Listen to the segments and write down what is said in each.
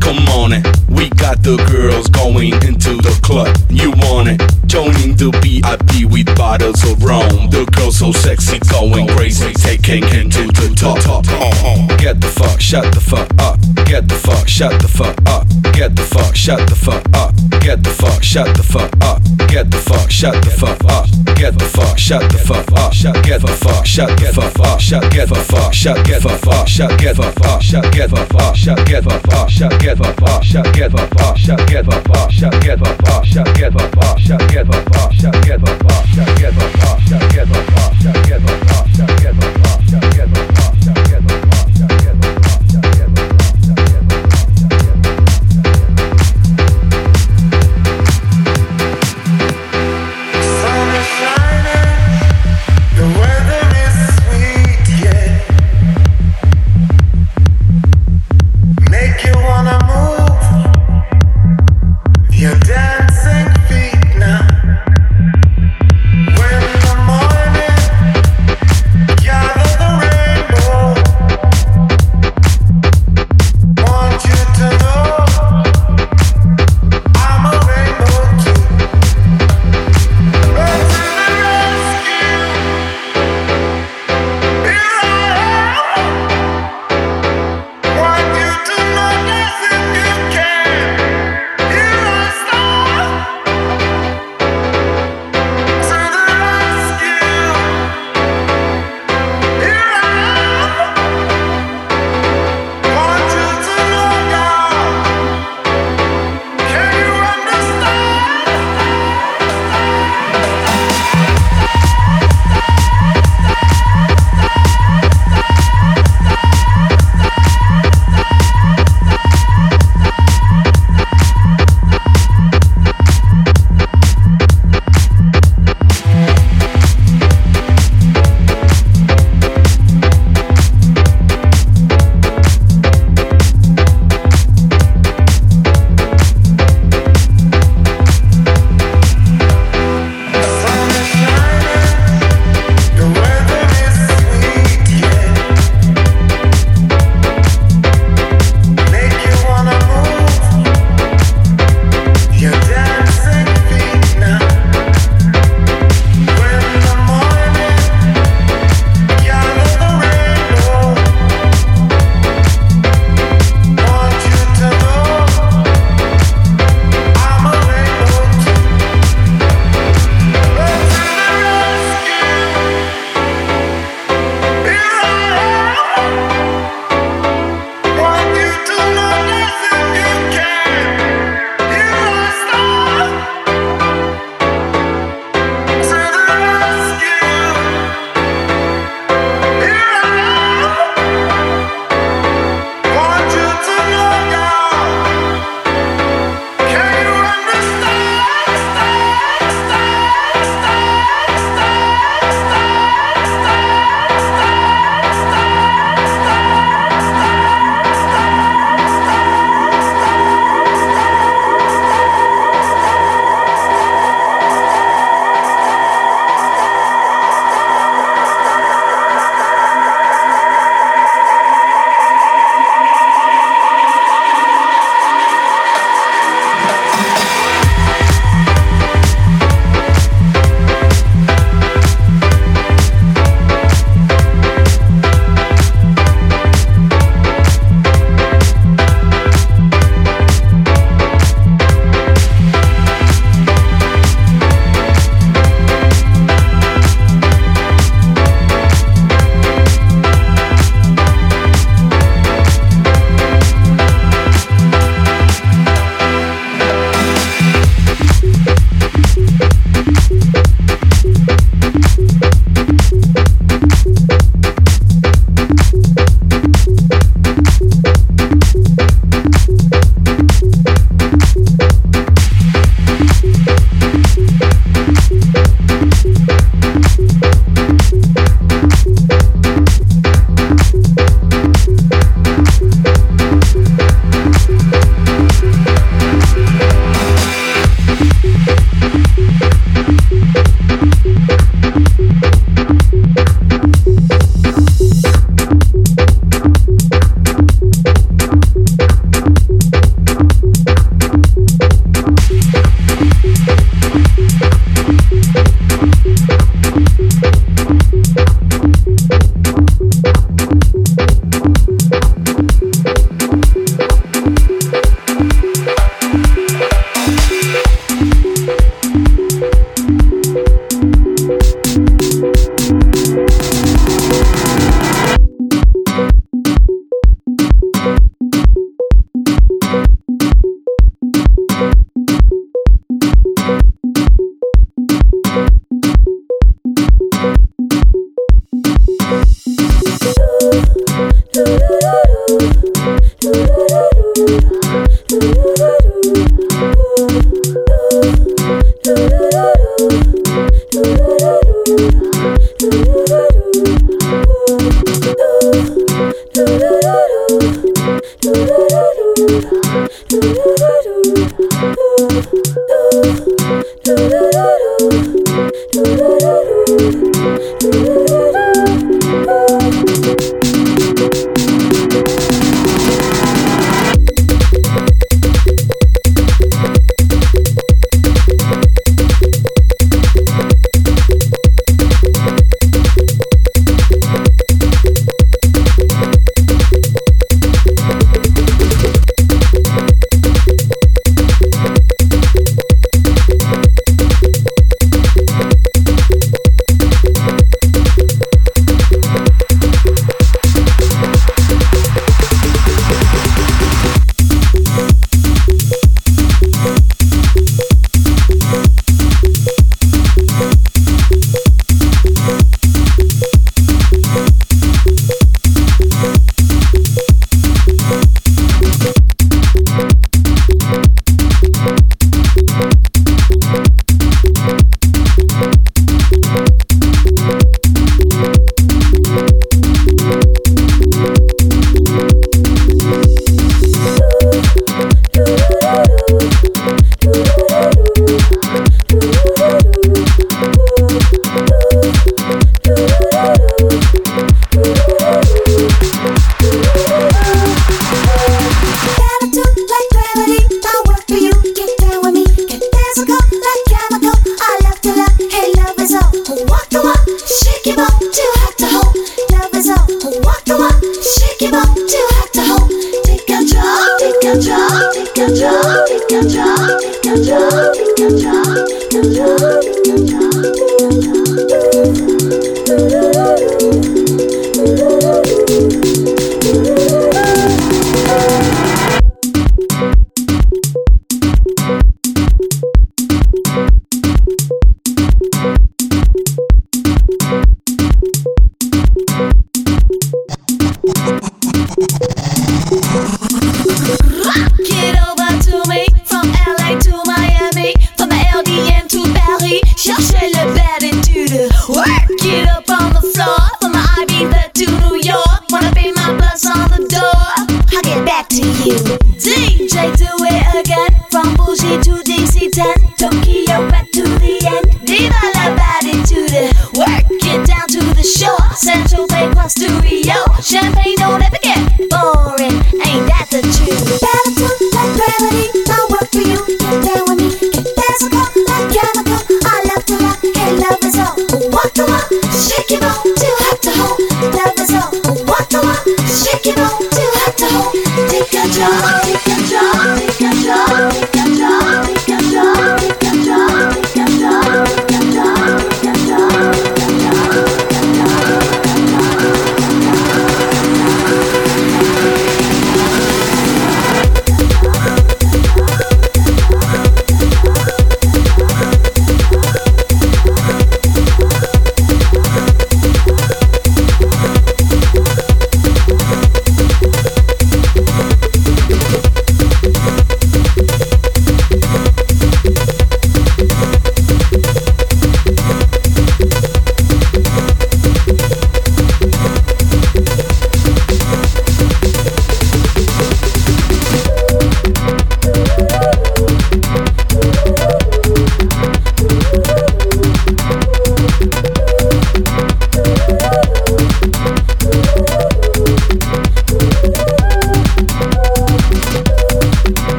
Come on it. We got the girls going into the club. You want it? Joining the VIP with bottles of rum. The girls so sexy, going crazy, taking it to the top. Get the fuck, shut the fuck up. Get the fuck, shut the fuck up. Get the fuck, shut the fuck up. Get the fuck, shut the fuck up. Get the fuck, shut the fuck up. Get the fuck, shut the fuck up. Get the fuck, shut the fuck up. Shut get the fuck, shut get the fuck, shut get the fuck, shut get the fuck, shut get the fuck, shut get the fuck, shut get the fuck, shut get the fuck, shut get the fuck, shut get the fuck, shut get the fuck, shut get the fuck, shut get the fuck, shut get the fuck, shut get the fuck, shut get the fuck, shut get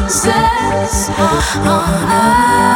roses on us.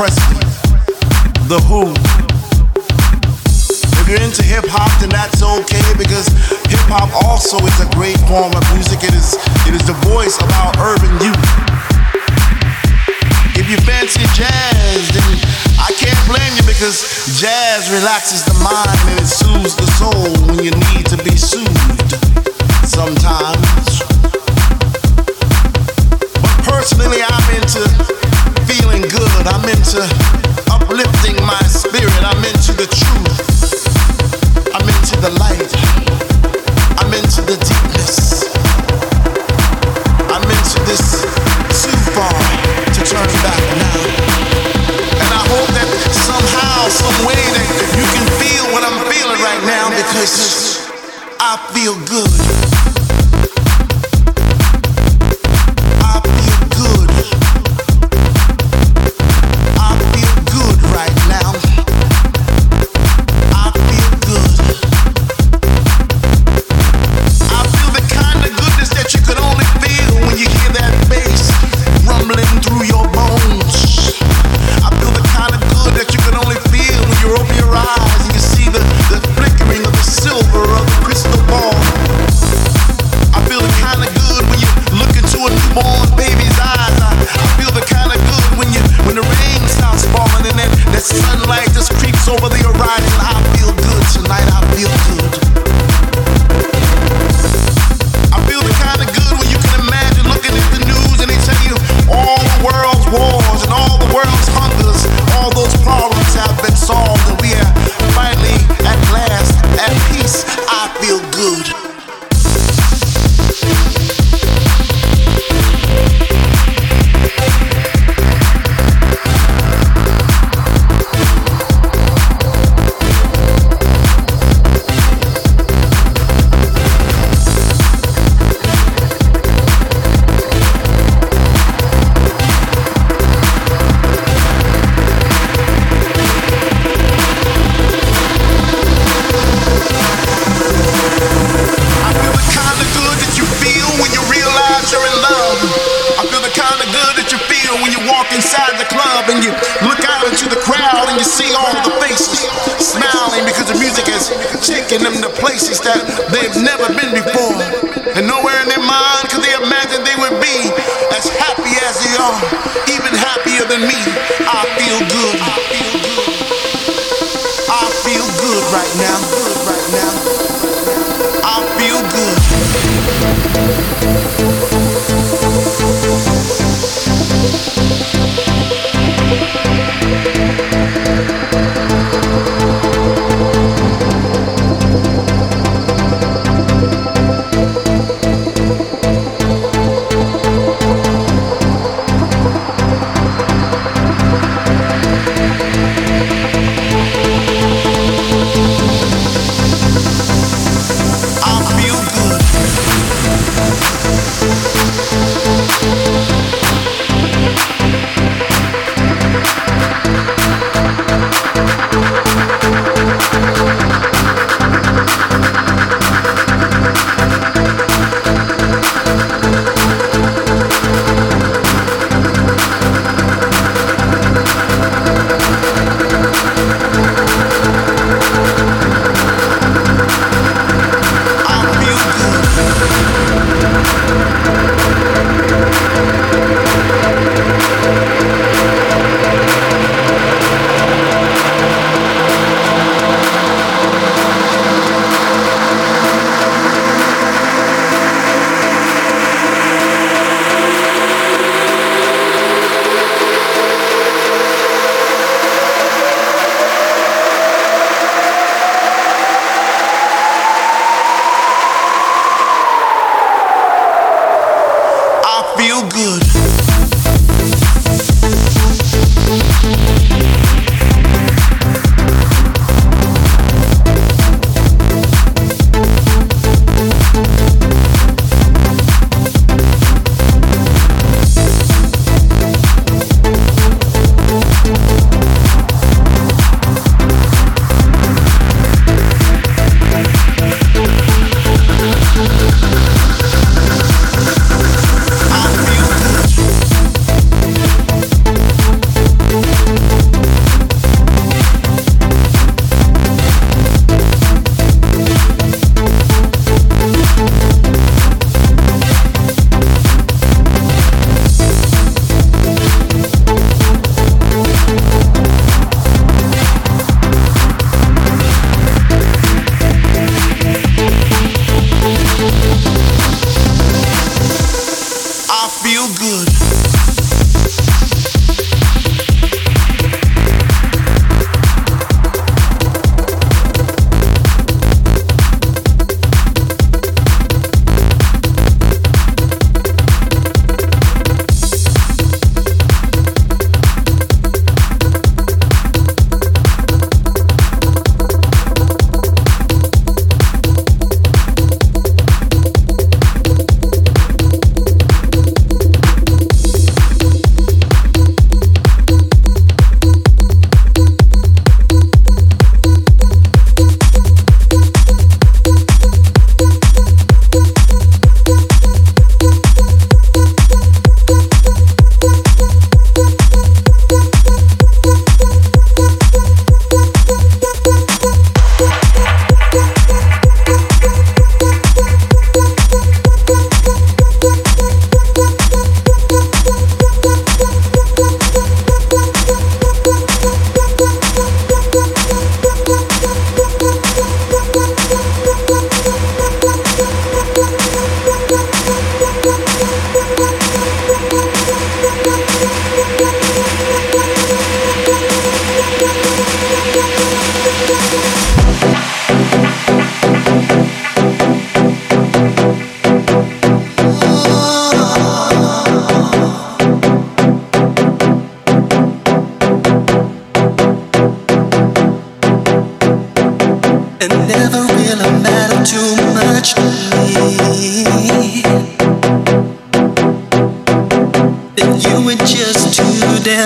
The Who. If you're into hip hop, then that's okay because hip hop also is a great form of music. It is, it is the voice of our urban youth. If you fancy jazz, then I can't blame you because jazz relaxes the mind and it soothes the soul when you need to be soothed sometimes. uplifting my spirit. I'm into the truth. I'm into the light. I'm into the deepness. I'm into this too far to turn back now. And I hope that somehow, someway, that you can feel what I'm feeling right now because I feel good.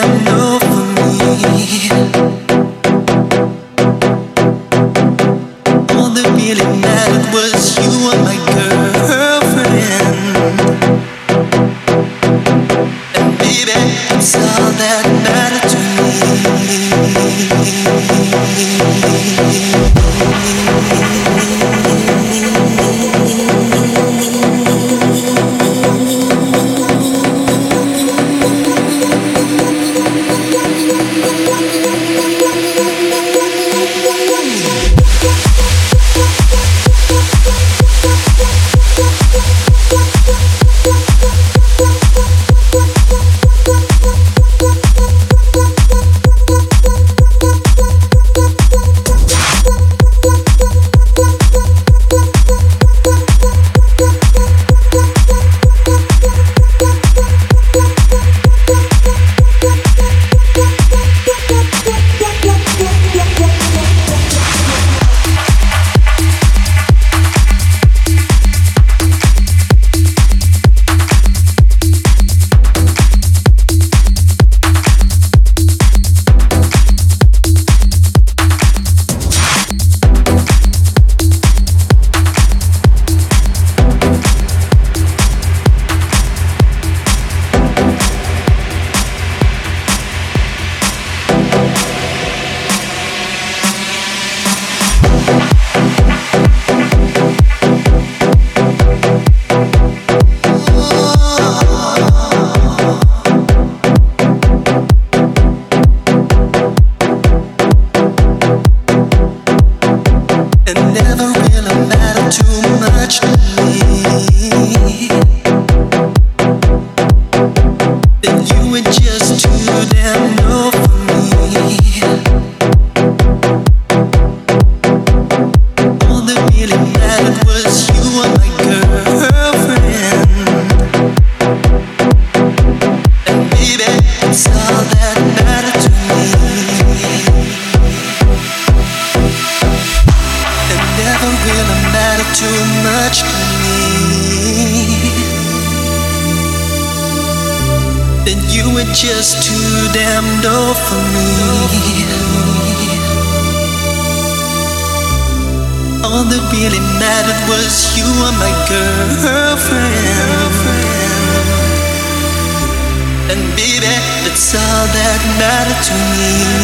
know Too damn door for me. All that really mattered was you were my girlfriend. And baby, that's all that mattered to me.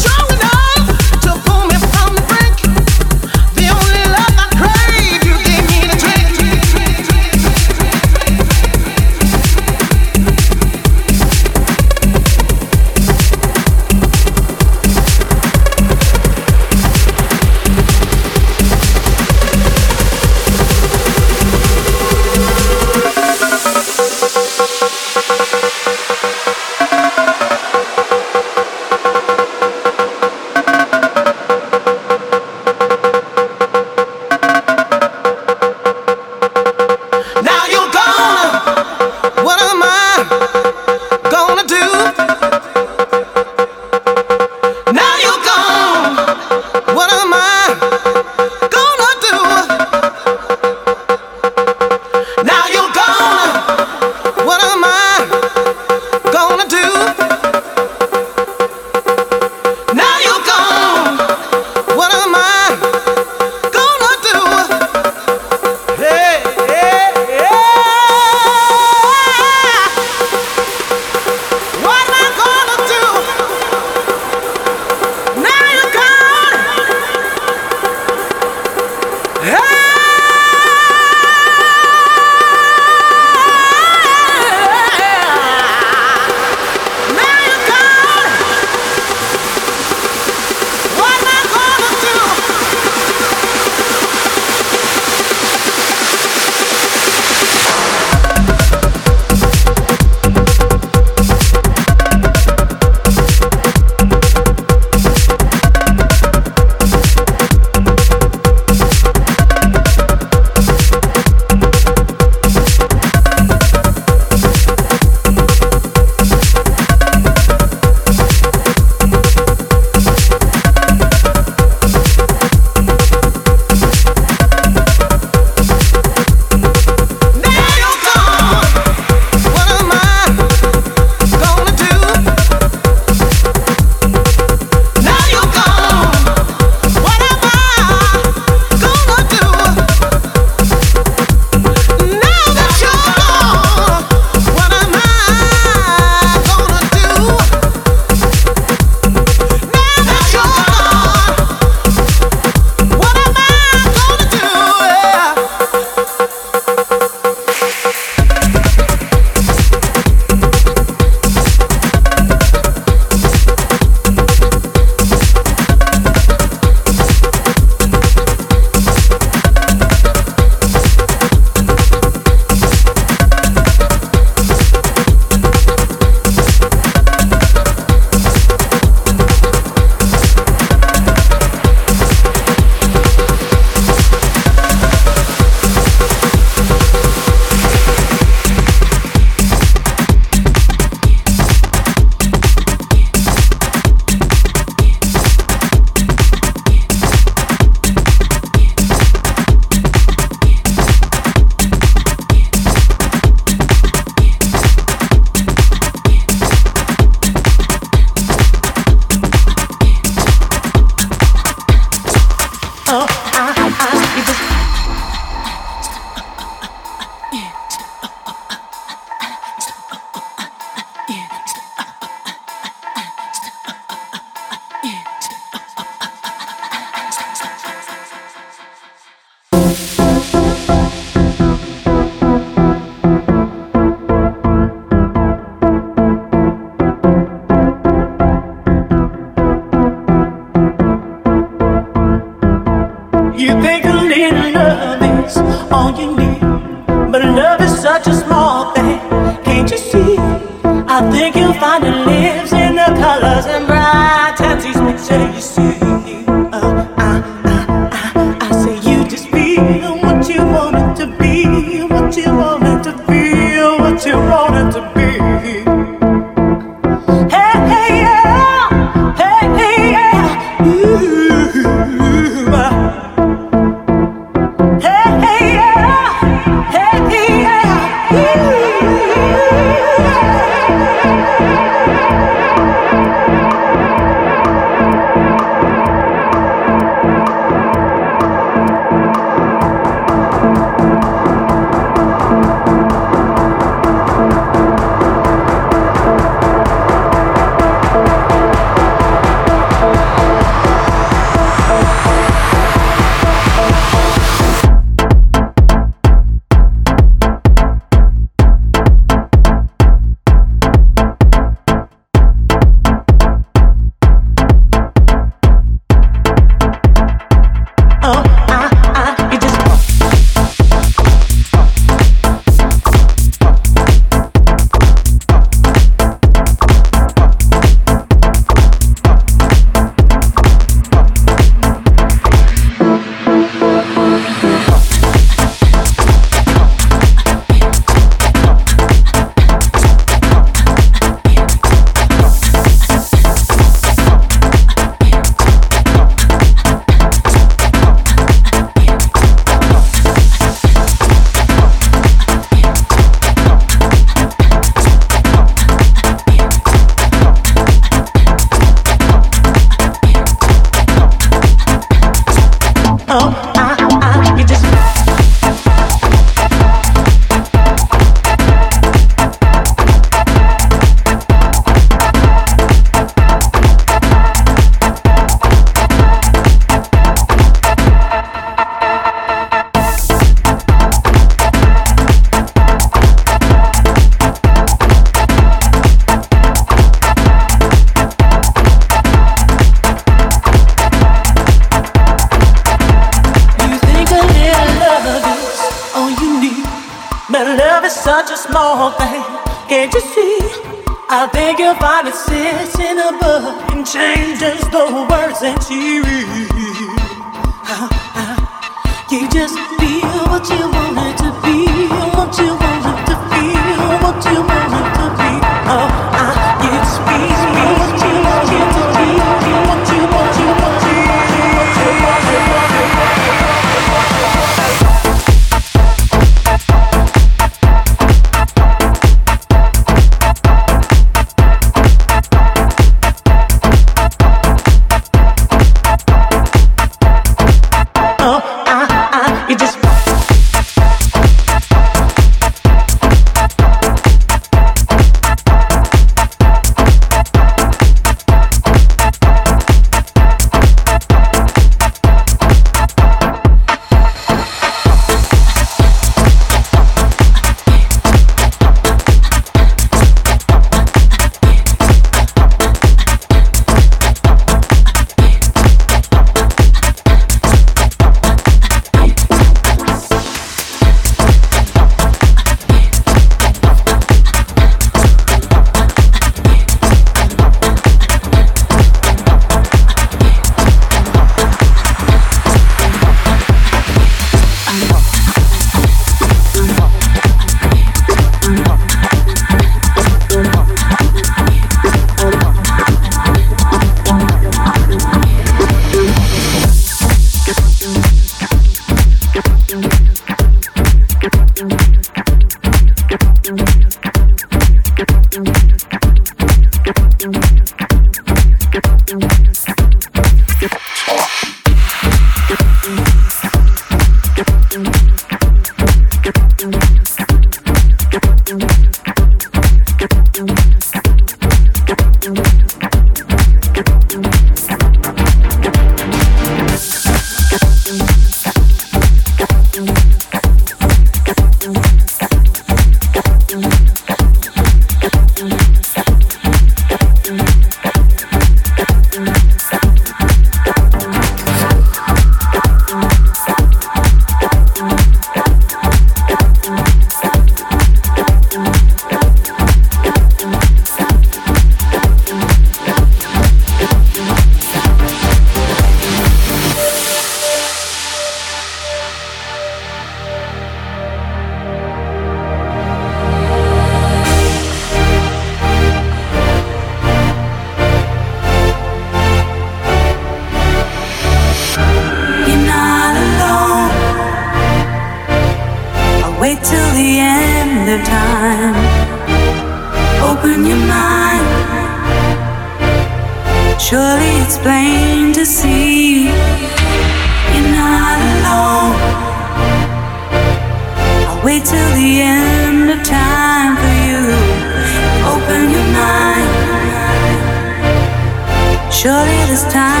Surely this time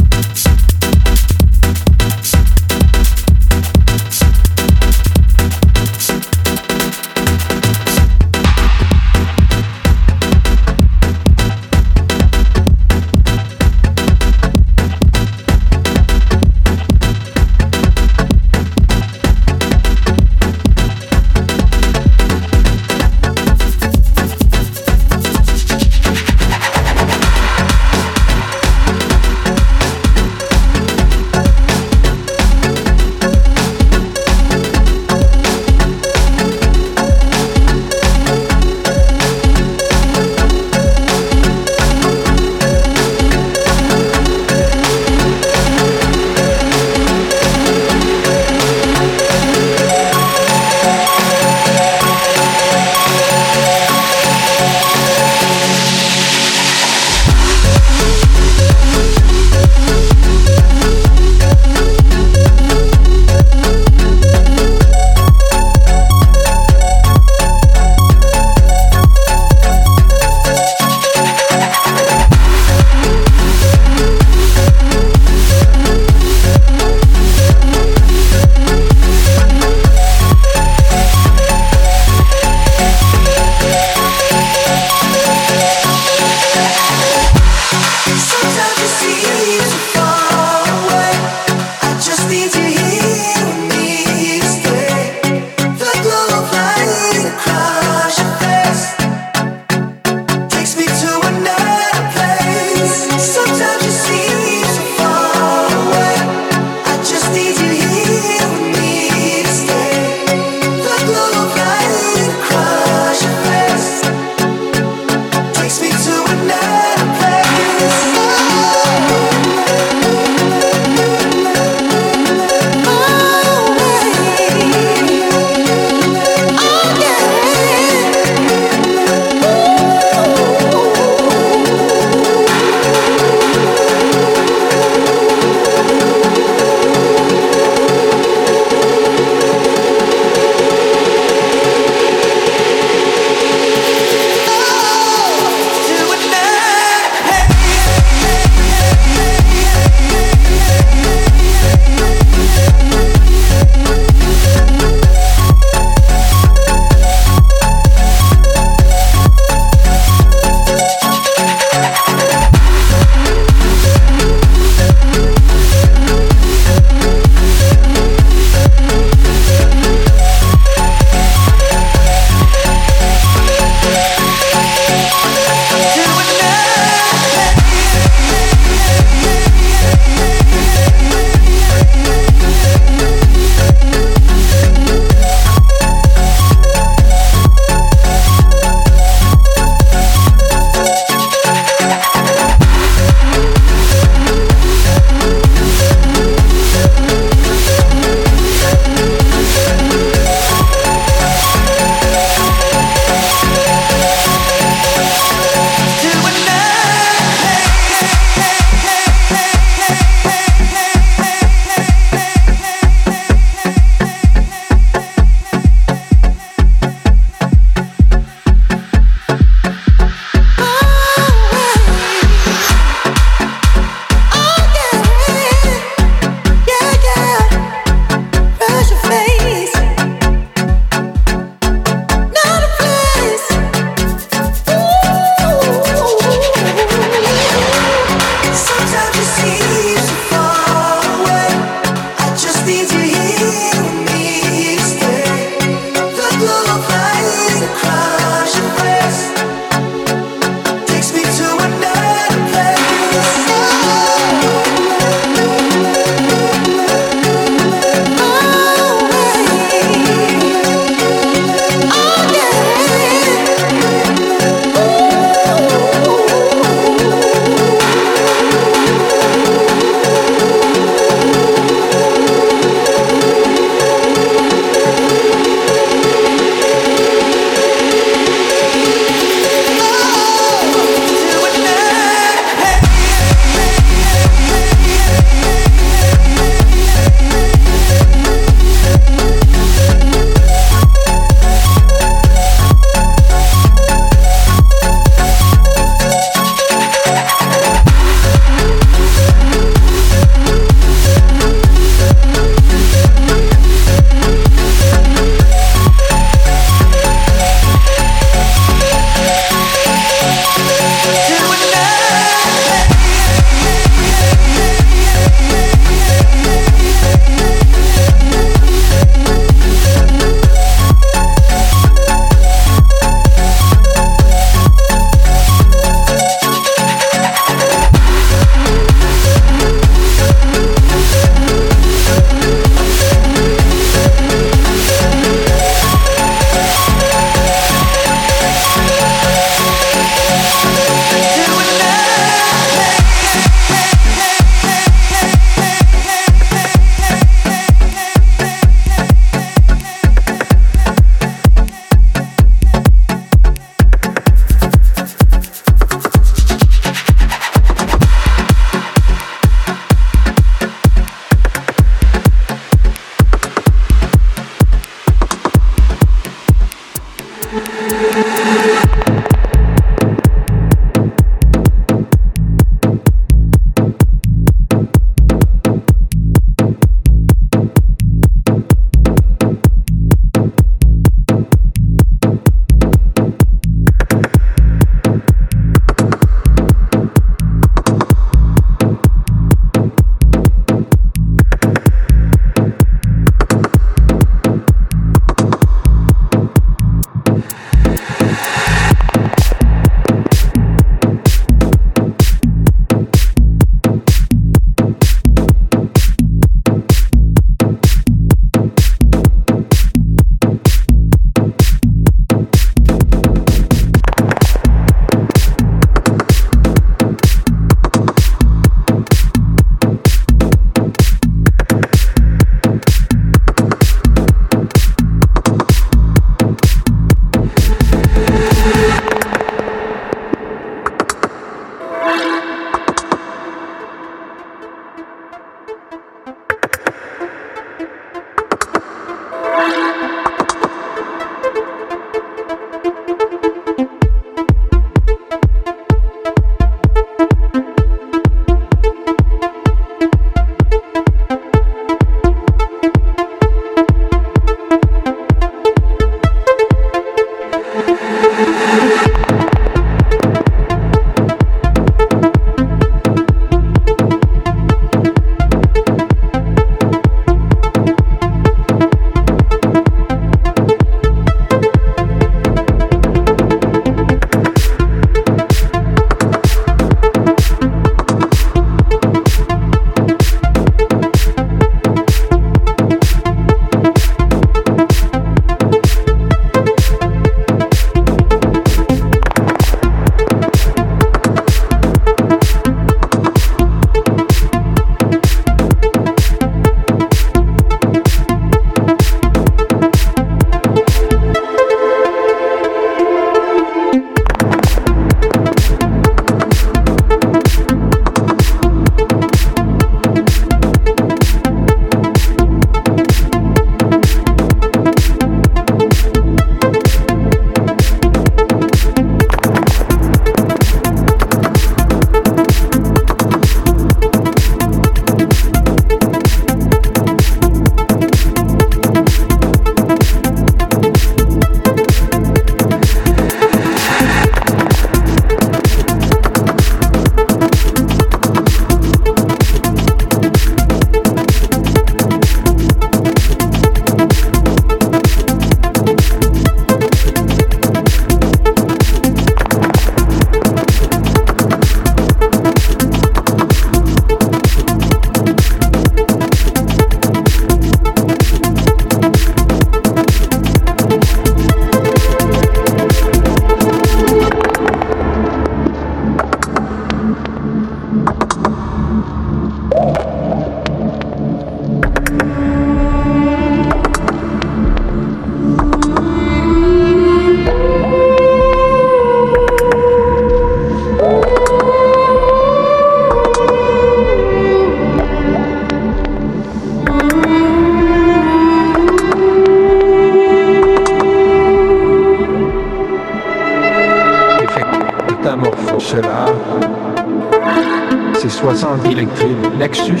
électrique Lexus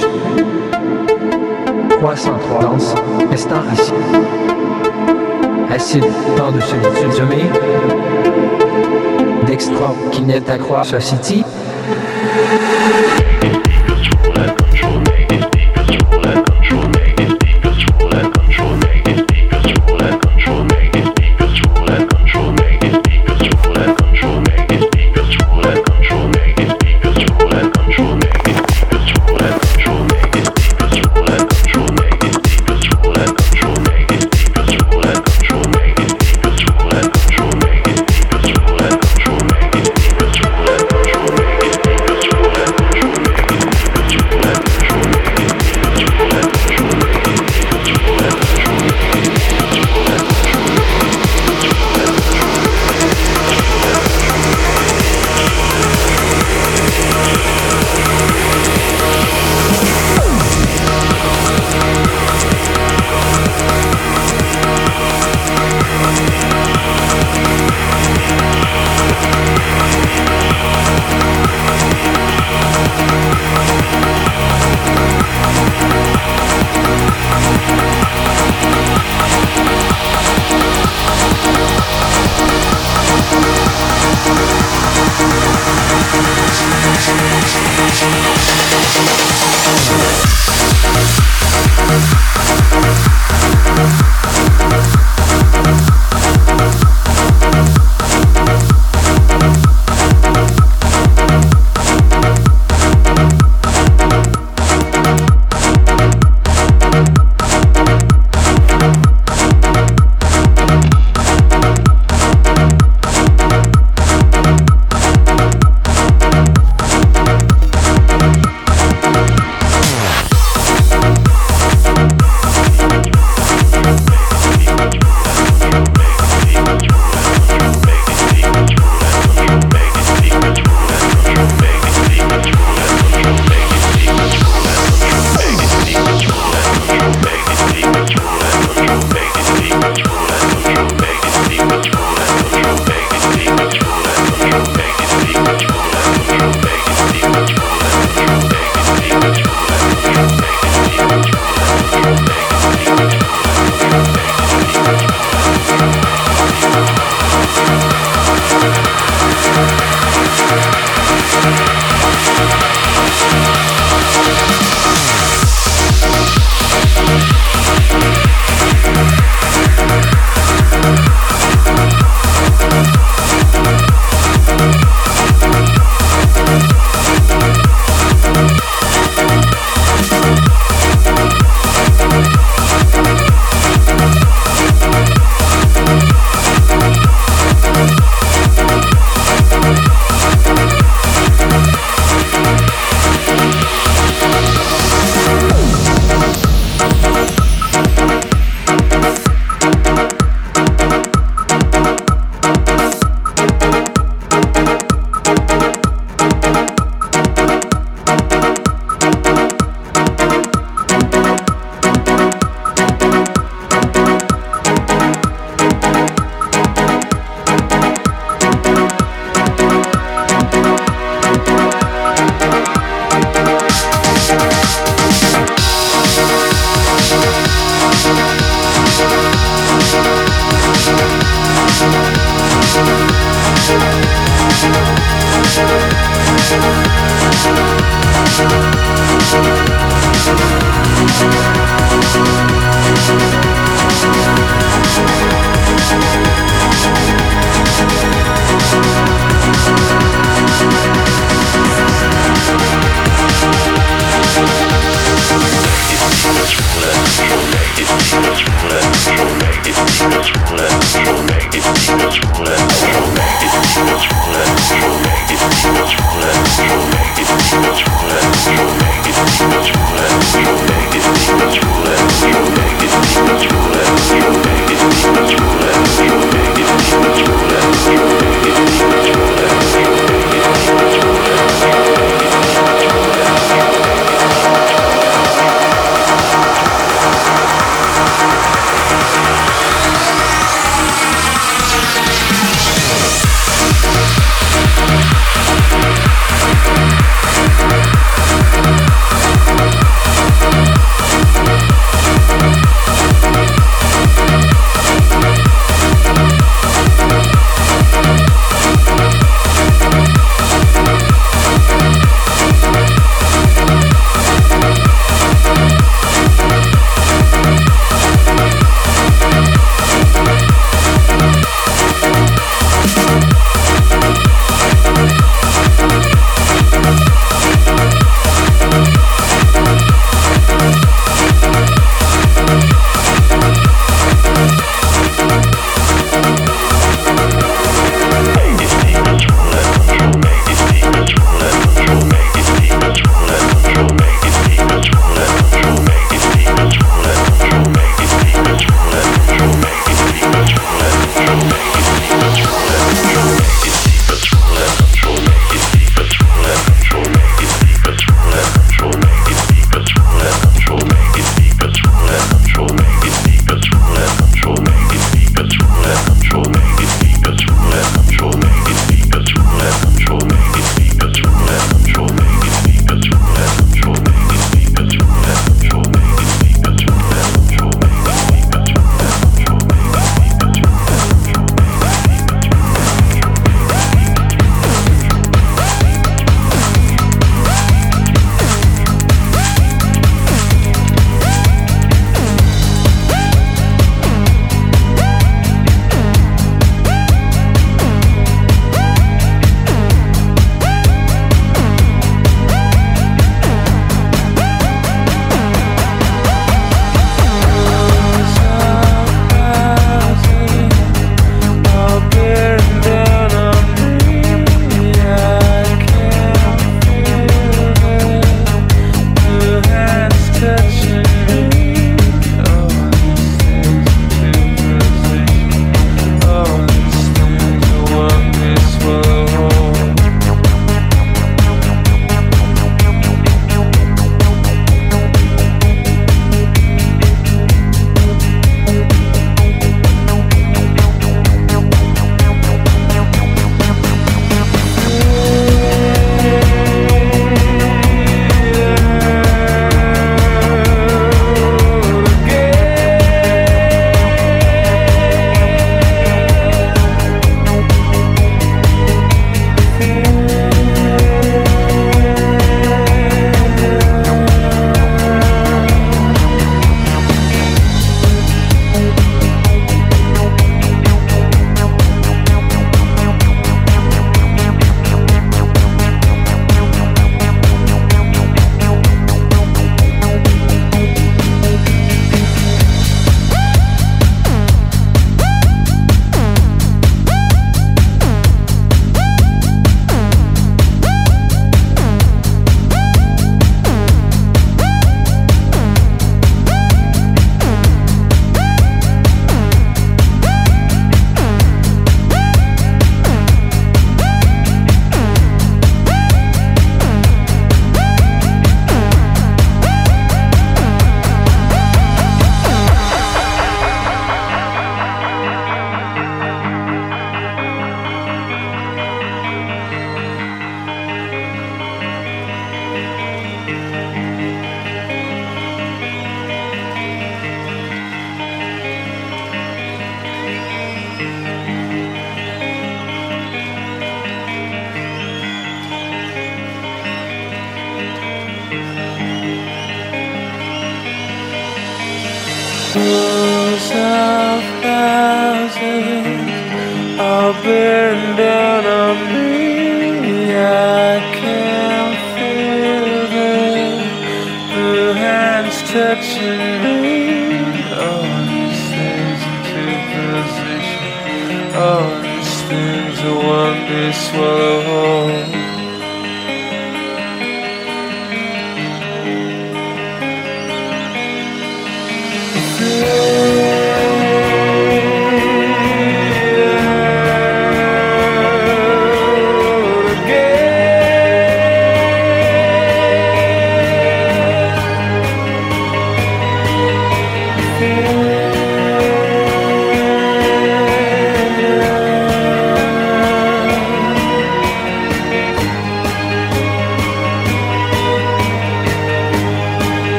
303 danse, restant assis. Acide, temps de solitude sommeil. Dextro, qui n'est à croire sur